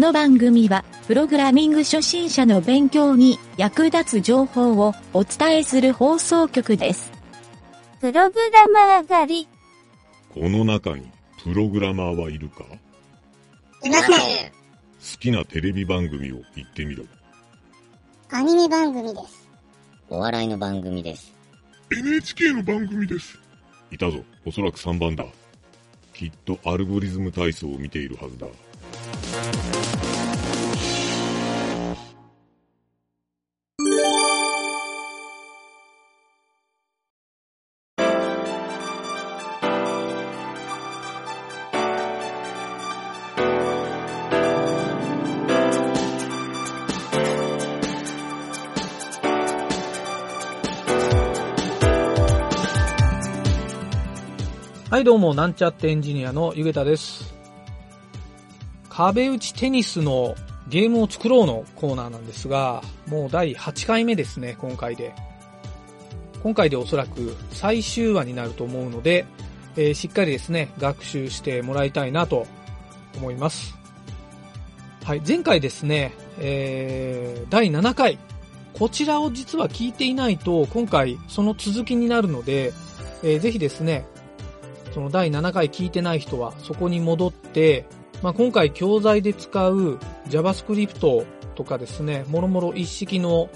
の番組は、プログラミング初心者の勉強に役立つ情報をお伝えする放送局です。プログラマー狩り。この中にプログラマーはいるか？いません。好きなテレビ番組を言ってみろ。アニメ番組です。お笑いの番組です。NHK の番組です。いたぞ。おそらく3番だ。きっとアルゴリズム体操を見ているはずだ。はい、どうも、なんちゃってエンジニアのゆげたです。壁打ちテニスのゲームを作ろうのコーナーなんですが、もう第8回目ですね、今回で。今回でおそらく最終話になると思うので、えーしっかりですね、学習してもらいたいなと思います。はい、前回ですね、えー、第7回。こちらを実は聞いていないと、今回その続きになるので、えーぜひですね、その第7回聞いてない人はそこに戻って、まあ、今回教材で使う JavaScript とかですね、もろもろ一式の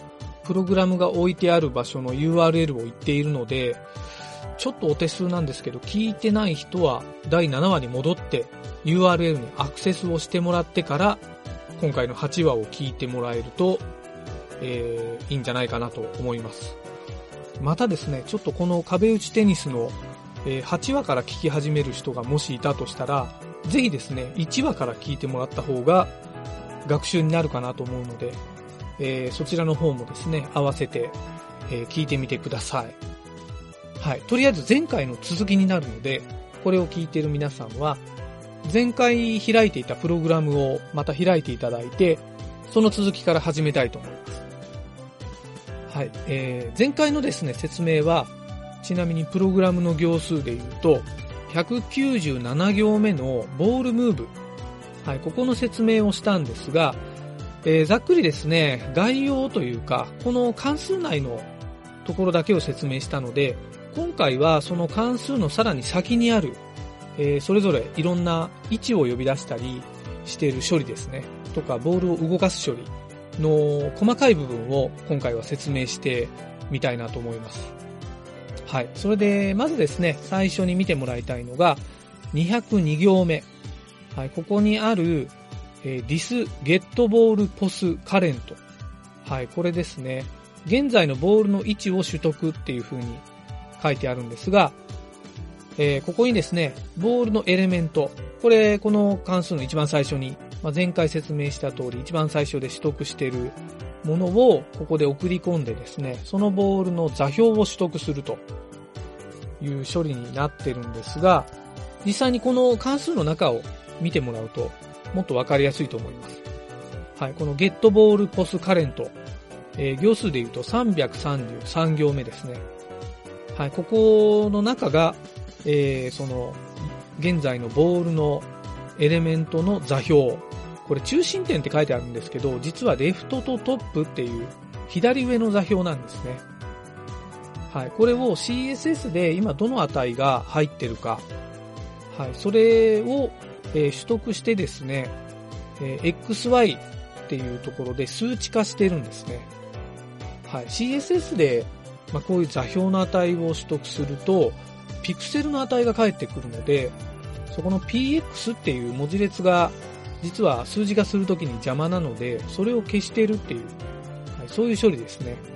プログラムが置いてある場所の URL を言っているので、ちょっとお手数なんですけど、聞いてない人は第7話に戻って URL にアクセスをしてもらってから、今回の8話を聞いてもらえると、えーいいんじゃないかなと思います。またですね、ちょっとこの壁打ちテニスのえ8話から聞き始める人がもしいたとしたら、ぜひですね、1話から聞いてもらった方が学習になるかなと思うので、えーそちらの方もですね、合わせて、えー聞いてみてください。はい。とりあえず前回の続きになるので、これを聞いている皆さんは、前回開いていたプログラムをまた開いていただいて、その続きから始めたいと思います。はい。えー前回のですね、説明は、ちなみにプログラムの行数で言うと、197行目のボールムーブ。はい、ここの説明をしたんですが、えーざっくりですね、概要というか、この関数内のところだけを説明したので、今回はその関数のさらに先にある、えーそれぞれいろんな位置を呼び出したりしている処理ですね、とかボールを動かす処理の細かい部分を今回は説明してみたいなと思います。はい。それで、まずですね、最初に見てもらいたいのが、202行目。はい。ここにある、えー this get ball pos current。はい。これですね。現在のボールの位置を取得っていう風に書いてあるんですが、えーここにですね、ボールのエレメント。これ、この関数の一番最初に、まあ、前回説明した通り、一番最初で取得しているものをここで送り込んでですね、そのボールの座標を取得するという処理になってるんですが、実際にこの関数の中を見てもらうともっとわかりやすいと思います。はい、この getBallPostCurrent、えー行数で言うと333行目ですね。はい、ここの中が、えーその、現在のボールのエレメントの座標、これ中心点って書いてあるんですけど、実はレフトとトップっていう左上の座標なんですね。はい。これを CSS で今どの値が入ってるか、はい。それを、えー取得してですね、えー XY っていうところで数値化してるんですね。はい。CSS で、まあ、こういう座標の値を取得すると、ピクセルの値が返ってくるので、そこの PX っていう文字列が実は数字化するときに邪魔なので、それを消してるっていう、はい、そういう処理ですね。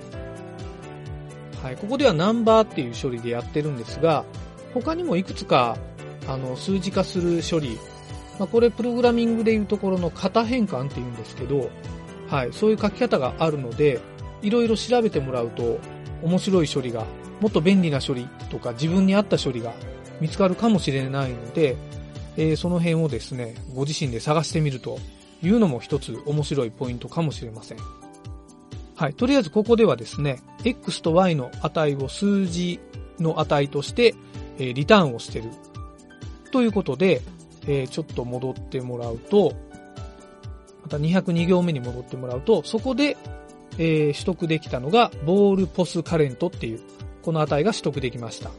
はい、ここではナンバーっていう処理でやってるんですが、他にもいくつか、あの、数字化する処理、まあ、これプログラミングでいうところの型変換っていうんですけど、はい、そういう書き方があるので、いろいろ調べてもらうと、面白い処理が、もっと便利な処理とか自分に合った処理が見つかるかもしれないので、えーその辺をですね、ご自身で探してみるというのも一つ面白いポイントかもしれません。はい。とりあえずここではですね、x と y の値を数字の値として、えーリターンをしてる。ということで、えーちょっと戻ってもらうと、また202行目に戻ってもらうと、そこで、えー取得できたのが、ボールポスカレントっていう、この値が取得できました。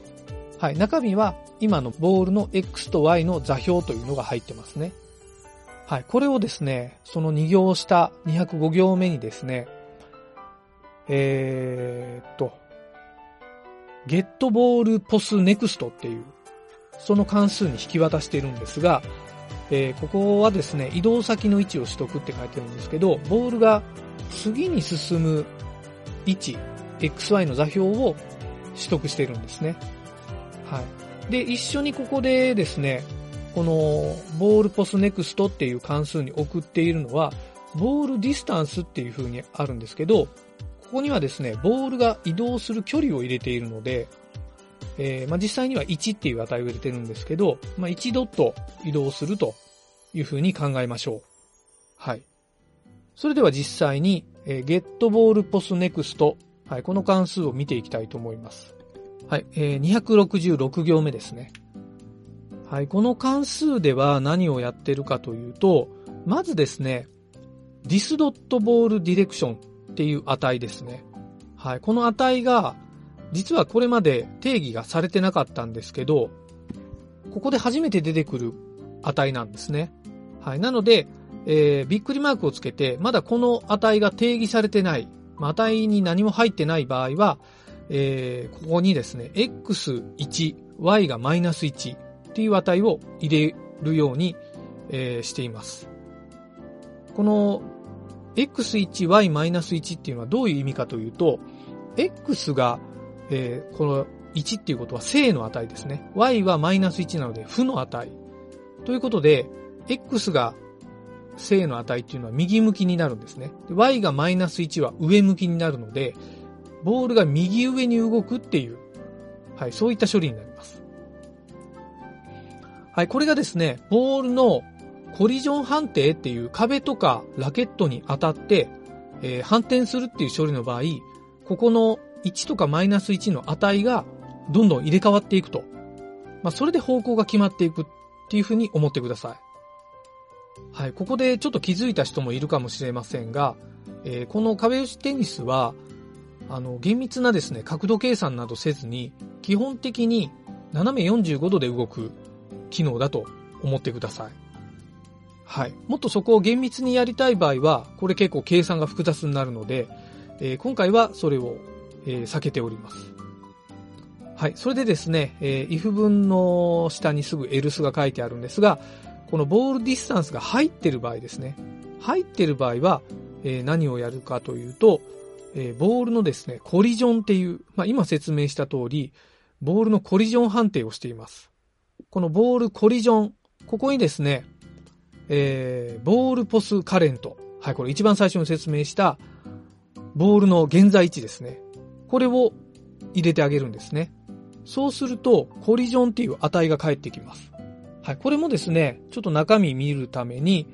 はい。中身は、今のボールの X と Y の座標というのが入ってますね。はい。これをですね、その2行下、205行目にですね、えーっと、ゲットボールポスネクストっていう、その関数に引き渡しているんですが、えーここはですね、移動先の位置を取得って書いてるんですけど、ボールが次に進む位置、XY の座標を取得しているんですね。はい。で、一緒にここでですね、このボールポスネクストっていう関数に送っているのは、ボールディスタンスっていう風にあるんですけど、ここにはですね、ボールが移動する距離を入れているので、えーまあ、実際には1っていう値を入れてるんですけど、まあ、1ドット移動するという風に考えましょう。はい。それでは実際に、えー、getBallPostNext、はい、この関数を見ていきたいと思います。はい、えー266行目ですね。はい、この関数では何をやってるかというと、まずですね、this.ballDirection っていう値ですね。はい、この値が、実はこれまで定義がされてなかったんですけど、ここで初めて出てくる値なんですね。はい、なので、えーびっくりマークをつけて、まだこの値が定義されてない、まあ値に何も入ってない場合は、えーここにですね、x1、y がマイナス1っていう値を入れるように、えーしています。この x1、y-1 っていうのはどういう意味かというと、x が、えーこの1っていうことは正の値ですね。y はマイナス1なので負の値。ということで、x が正の値っていうのは右向きになるんですね。y がマイナス1は上向きになるので、ボールが右上に動くっていう、はい、そういった処理になります。はい、これがですね、ボールのコリジョン判定っていう壁とかラケットに当たって、えー反転するっていう処理の場合、ここの1とかマイナス1の値がどんどん入れ替わっていくと。まあ、それで方向が決まっていくっていうふうに思ってください。はい、ここでちょっと気づいた人もいるかもしれませんが、えーこの壁打ちテニスは、あの、厳密なですね、角度計算などせずに、基本的に斜め45度で動く機能だと思ってください。はい。もっとそこを厳密にやりたい場合は、これ結構計算が複雑になるので、えー今回はそれを、えー避けております。はい。それでですね、えー if 文の下にすぐ else が書いてあるんですが、このボールディスタンスが入ってる場合ですね。入ってる場合は、えー何をやるかというと、えーボールのですね、コリジョンっていう、まあ、今説明した通り、ボールのコリジョン判定をしています。このボールコリジョン、ここにですね、えーボールポスカレント。はい、これ一番最初に説明した、ボールの現在位置ですね。これを入れてあげるんですね。そうすると、コリジョンっていう値が返ってきます。はい、これもですね、ちょっと中身見るために、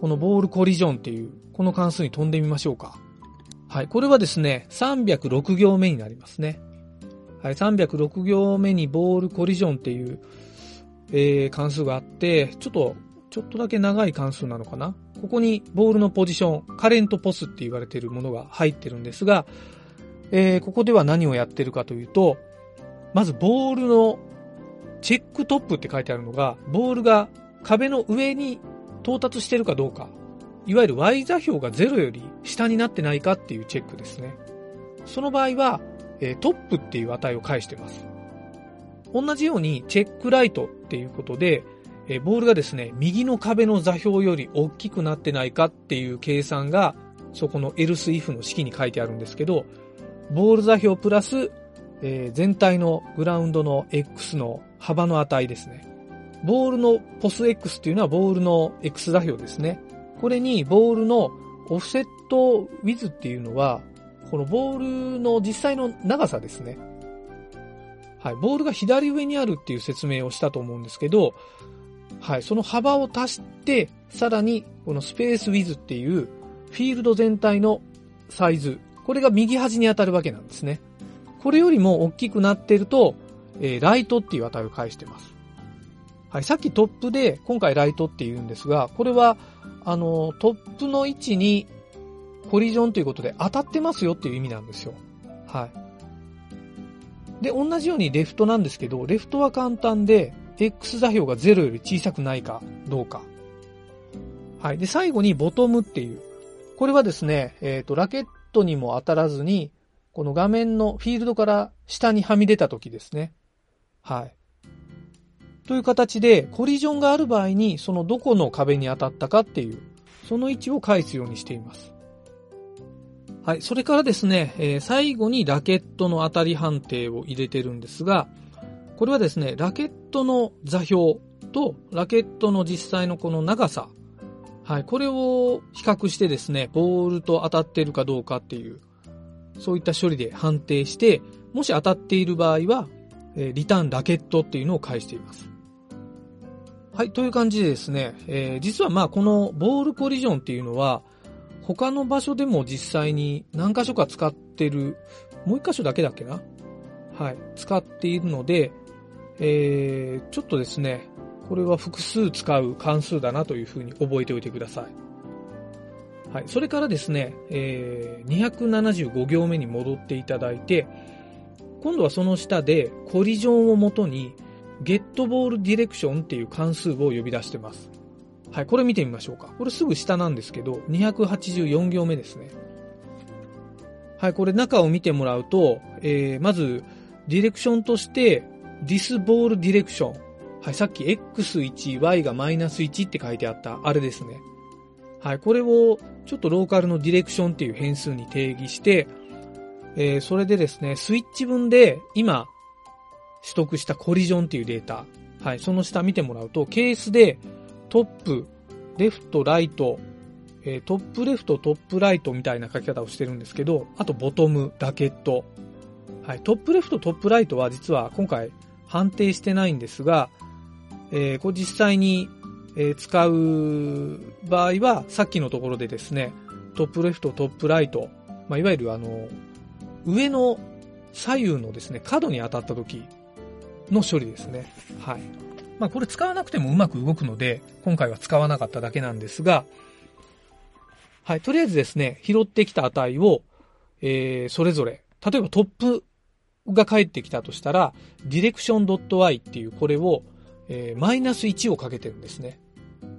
このボールコリジョンっていう、この関数に飛んでみましょうか。はい、これはですね、306行目になりますね。はい、306行目にボールコリジョンっていう、えー関数があって、ちょっと、ちょっとだけ長い関数なのかな？ここにボールのポジション、カレントポスって言われているものが入ってるんですが、えーここでは何をやってるかというと、まずボールのチェックトップって書いてあるのが、ボールが壁の上に到達してるかどうか、いわゆる Y 座標が0より下になってないかっていうチェックですね。その場合は、えートップっていう値を返してます。同じようにチェックライトっていうことで、えボールがですね、右の壁の座標より大きくなってないかっていう計算が、そこの else if の式に書いてあるんですけど、ボール座標プラス、えー全体のグラウンドの X の幅の値ですね。ボールのポス X っていうのはボールの X 座標ですね。これにボールのオフセットウィズっていうのは、このボールの実際の長さですね。はい。ボールが左上にあるっていう説明をしたと思うんですけど、はい。その幅を足して、さらにこのスペースウィズっていうフィールド全体のサイズ。これが右端に当たるわけなんですね。これよりも大きくなってると、えーライトっていう値を返してます。はい、さっきトップで、今回ライトって言うんですが、これは、あの、トップの位置にコリジョンということで当たってますよっていう意味なんですよ。はい。で、同じようにレフトなんですけど、レフトは簡単で、X 座標が0より小さくないかどうか。はい。で、最後にボトムっていう。これはですね、えっ、と、ラケットにも当たらずに、この画面のフィールドから下にはみ出た時ですね。はい。という形で、コリジョンがある場合に、そのどこの壁に当たったかっていう、その位置を返すようにしています。はい。それからですね、えー最後にラケットの当たり判定を入れてるんですが、これはですね、ラケットの座標とラケットの実際のこの長さ、はい。これを比較してですね、ボールと当たっているかどうかっていう、そういった処理で判定して、もし当たっている場合は、えリターンラケットっていうのを返しています。はい、という感じでですね、えー実はまあこのボールコリジョンっていうのは、他の場所でも実際に何箇所か使ってる、もう一箇所だけだっけな？はい、使っているので、えーちょっとですね、これは複数使う関数だなというふうに覚えておいてください。はい、それからですね、えー275行目に戻っていただいて、今度はその下でコリジョンをもとに、ゲットボールディレクションっていう関数を呼び出してます。はい、これ見てみましょうか。これすぐ下なんですけど、284行目ですね。はい、これ中を見てもらうと、えー、まず、ディレクションとして、this ball direction。はい、さっき x1、y がマイナス1って書いてあった、あれですね。はい、これをちょっとローカルのディレクションっていう変数に定義して、えーそれでですね、スイッチ分で今取得したコリジョンっていうデータ、はい、その下見てもらうと、ケースでトップ、レフト、ライト、えートップレフト、トップライトみたいな書き方をしてるんですけど、あとボトム、ラケット。はい、トップレフト、トップライトは実は今回判定してないんですが、えーこれ実際に、え使う場合は、さっきのところでですね、トップレフト、トップライト、まあ、いわゆるあの、上の左右のですね、角に当たった時の処理ですね。はい。まあこれ使わなくてもうまく動くので、今回は使わなかっただけなんですが、はい。とりあえずですね、拾ってきた値を、えー、それぞれ、例えばトップが返ってきたとしたら、direction.y っていうこれを、えーマイナス1をかけてるんですね。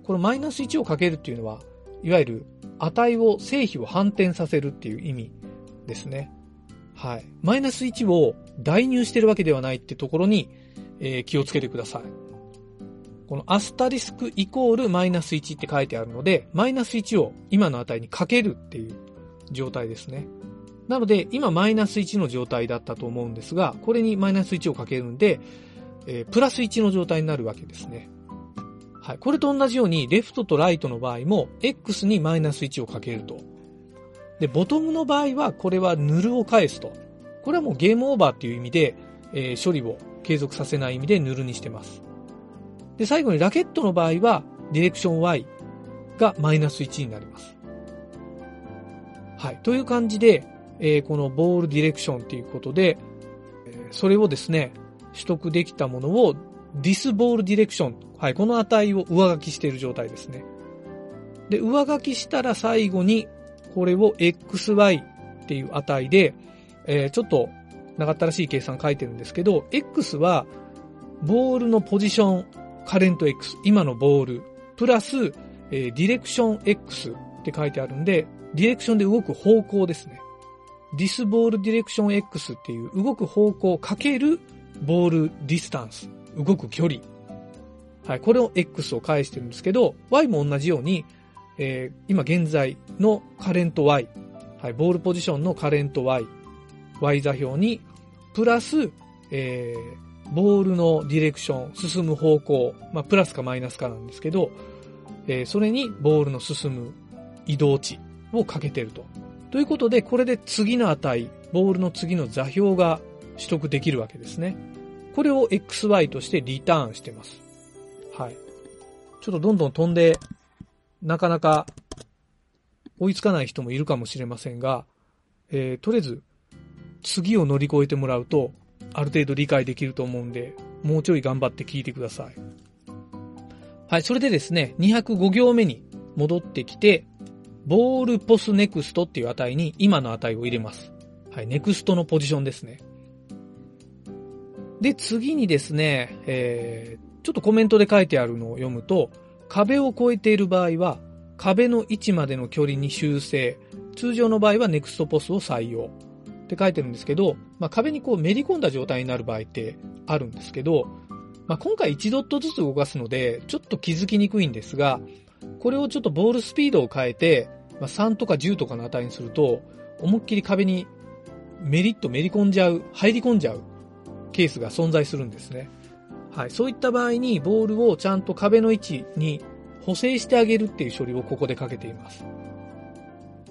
このマイナス1をかけるっていうのは、いわゆる値を、正比を反転させるっていう意味ですね。はい。マイナス1を代入してるわけではないってところに、えー気をつけてください。このアスタリスクイコールマイナス1って書いてあるので、マイナス1を今の値にかけるっていう状態ですね。なので、今マイナス1の状態だったと思うんですが、これにマイナス1をかけるんで、えープラス1の状態になるわけですね。はい。これと同じように、レフトとライトの場合も、X にマイナス1をかけると。で、ボトムの場合は、これはヌルを返すと。これはもうゲームオーバーっていう意味で、えー処理を継続させない意味でヌルにしてます。で、最後にラケットの場合は、ディレクション Y がマイナス1になります。はい。という感じで、えーこのボールディレクションっていうことで、それをですね、取得できたものを this ボールディレクション。はい。この値を上書きしている状態ですね。で、上書きしたら最後に、これを xy っていう値で、えーちょっと長ったらしい計算書いてるんですけど、x は、ボールのポジション、カレント x、今のボール、プラス、えーディレクション x って書いてあるんで、ディレクションで動く方向ですね。ディスボールディレクション x っていう動く方向かけるボールディスタンス、動く距離。はい、これを x を返してるんですけど、y も同じように、えー今現在のカレント y、はい、ボールポジションのカレント y、y 座標に、プラス、えーボールのディレクション、進む方向、まあ、プラスかマイナスかなんですけど、えーそれにボールの進む移動値をかけてると。ということで、これで次の値、ボールの次の座標が取得できるわけですね。これを xy としてリターンしてます。はい。ちょっとどんどん飛んで、なかなか追いつかない人もいるかもしれませんが、えーとりあえず、次を乗り越えてもらうと、ある程度理解できると思うんで、もうちょい頑張って聞いてください。はい、それでですね、205行目に戻ってきて、ボールポスネクストっていう値に今の値を入れます。はい、ネクストのポジションですね。で、次にですね、えー、ちょっとコメントで書いてあるのを読むと、壁を越えている場合は、壁の位置までの距離に修正。通常の場合はネクストポスを採用。って書いてるんですけど、まあ、壁にこうめり込んだ状態になる場合ってあるんですけど、まあ、今回1ドットずつ動かすので、ちょっと気づきにくいんですが、これをちょっとボールスピードを変えて、まあ、3とか10とかの値にすると、思いっきり壁にメリッとめり込んじゃう、入り込んじゃうケースが存在するんですね。はい。そういった場合に、ボールをちゃんと壁の位置に補正してあげるっていう処理をここでかけています。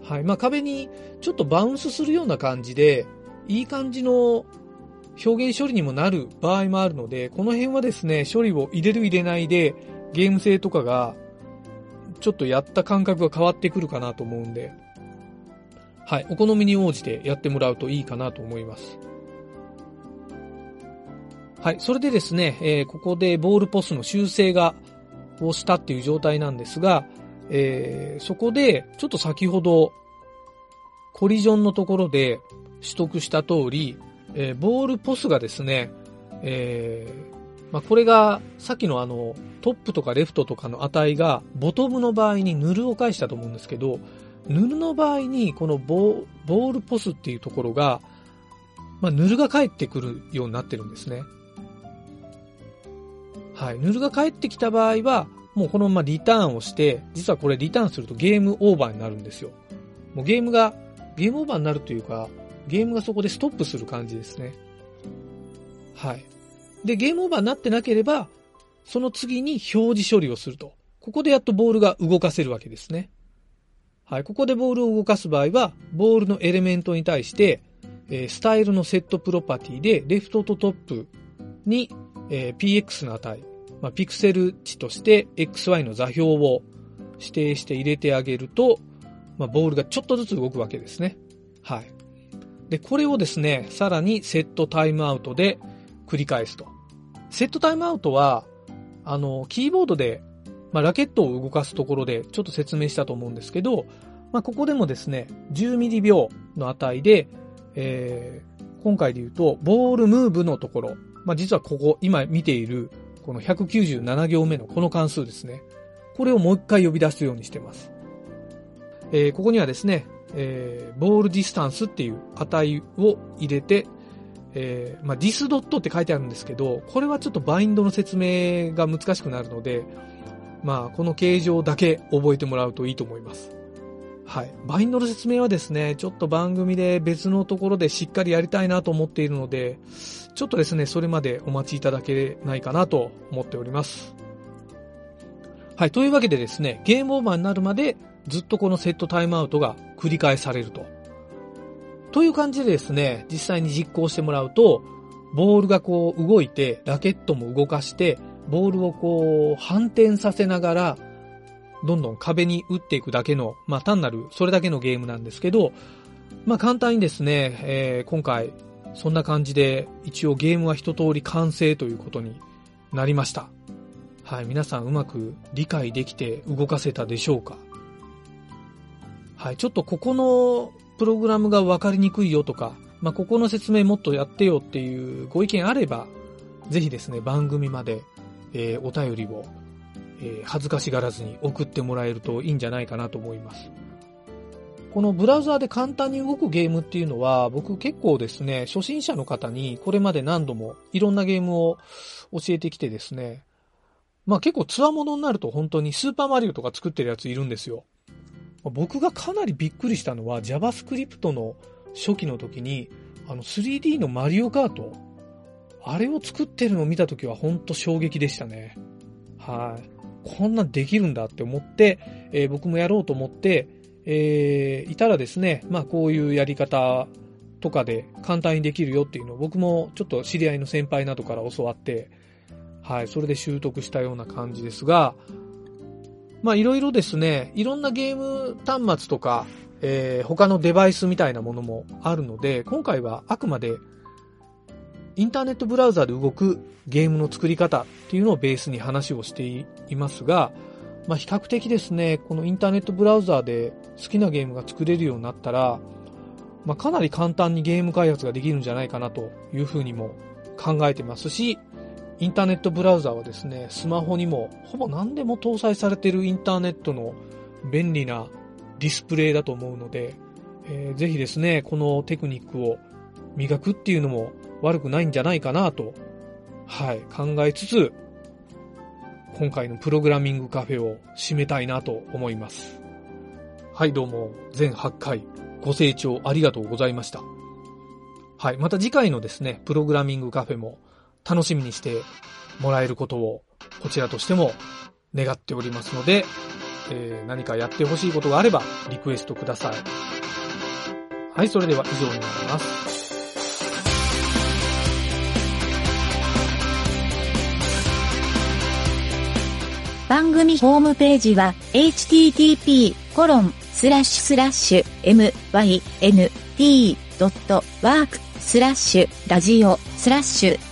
はい。まあ、壁にちょっとバウンスするような感じで、いい感じの表現処理にもなる場合もあるので、この辺はですね、処理を入れる入れないで、ゲーム性とかが、ちょっとやった感覚が変わってくるかなと思うんで、はい。お好みに応じてやってもらうといいかなと思います。はい。それでですね、えーここでボールポスの修正が、をしたっていう状態なんですが、えーそこで、ちょっと先ほど、コリジョンのところで取得した通り、えーボールポスがですね、えーまあ、これが、さっきのあの、トップとかレフトとかの値が、ボトムの場合にヌルを返したと思うんですけど、ヌルの場合に、このボボールポスっていうところが、まあ、ヌルが返ってくるようになってるんですね。はい。ヌルが返ってきた場合は、もうこのままリターンをして、実はこれリターンするとゲームオーバーになるんですよ。もうゲームが、ゲームオーバーになるというか、ゲームがそこでストップする感じですね。はい。で、ゲームオーバーになってなければ、その次に表示処理をすると。ここでやっとボールが動かせるわけですね。はい。ここでボールを動かす場合は、ボールのエレメントに対して、えースタイルのセットプロパティで、レフトとトップに、えー px の値、まあ、ピクセル値として xy の座標を指定して入れてあげると、まあ、ボールがちょっとずつ動くわけですね。はい。で、これをですね、さらにセットタイムアウトで繰り返すと。セットタイムアウトは、あの、キーボードで、まあ、ラケットを動かすところでちょっと説明したと思うんですけど、まあ、ここでもですね、10ミリ秒の値で、えー今回で言うと、ボールムーブのところ、まあ、実はここ、今見ている、この197行目のこの関数ですね。これをもう一回呼び出すようにしてます。えーここにはですね、えーボールディスタンスっていう値を入れて、えーまあ、ディスドットって書いてあるんですけど、これはちょっとバインドの説明が難しくなるので、まあ、この形状だけ覚えてもらうといいと思います。はい。バインドの説明はですね、ちょっと番組で別のところでしっかりやりたいなと思っているので、ちょっとですね、それまでお待ちいただけないかなと思っております。はい。というわけでですね、ゲームオーバーになるまでずっとこのセットタイムアウトが繰り返されると。という感じでですね、実際に実行してもらうと、ボールがこう動いて、ラケットも動かして、ボールをこう反転させながら、どんどん壁に打っていくだけの、まあ単なるそれだけのゲームなんですけど、まあ簡単にですね、えー今回そんな感じで一応ゲームは一通り完成ということになりました。はい、皆さんうまく理解できて動かせたでしょうかはい、ちょっとここのプログラムがわかりにくいよとか、まあ、ここの説明もっとやってよっていうご意見あれば、ぜひですね、番組まで、えーお便りを、えー恥ずかしがらずに送ってもらえるといいんじゃないかなと思います。このブラウザーで簡単に動くゲームっていうのは、僕結構ですね、初心者の方にこれまで何度もいろんなゲームを教えてきてですね、まあ結構ツアモノになると本当にスーパーマリオとか作ってるやついるんですよ。僕がかなりびっくりしたのは JavaScript の初期の時にあの 3D のマリオカートあれを作ってるのを見た時は本当衝撃でしたね。はい。こんなんできるんだって思って、えー僕もやろうと思って、えーいたらですね、まあこういうやり方とかで簡単にできるよっていうのを僕もちょっと知り合いの先輩などから教わって、はい、それで習得したような感じですが、まあいろいろですね、いろんなゲーム端末とか、えー他のデバイスみたいなものもあるので、今回はあくまでインターネットブラウザで動くゲームの作り方っていうのをベースに話をしていますが、まあ、比較的ですね、このインターネットブラウザで好きなゲームが作れるようになったら、まあ、かなり簡単にゲーム開発ができるんじゃないかなというふうにも考えてますし、インターネットブラウザはですね、スマホにもほぼ何でも搭載されているインターネットの便利なディスプレイだと思うので、えー、ぜひですね、このテクニックを磨くっていうのも悪くないんじゃないかなと、はい、考えつつ、今回のプログラミングカフェを締めたいなと思います。はい、どうも、全8回、ご清聴ありがとうございました。はい、また次回のですね、プログラミングカフェも楽しみにしてもらえることを、こちらとしても願っておりますので、えー、何かやってほしいことがあれば、リクエストください。はい、それでは以上になります。番組ホームページは http://myn.t.work スラッシュラジオスラッシュ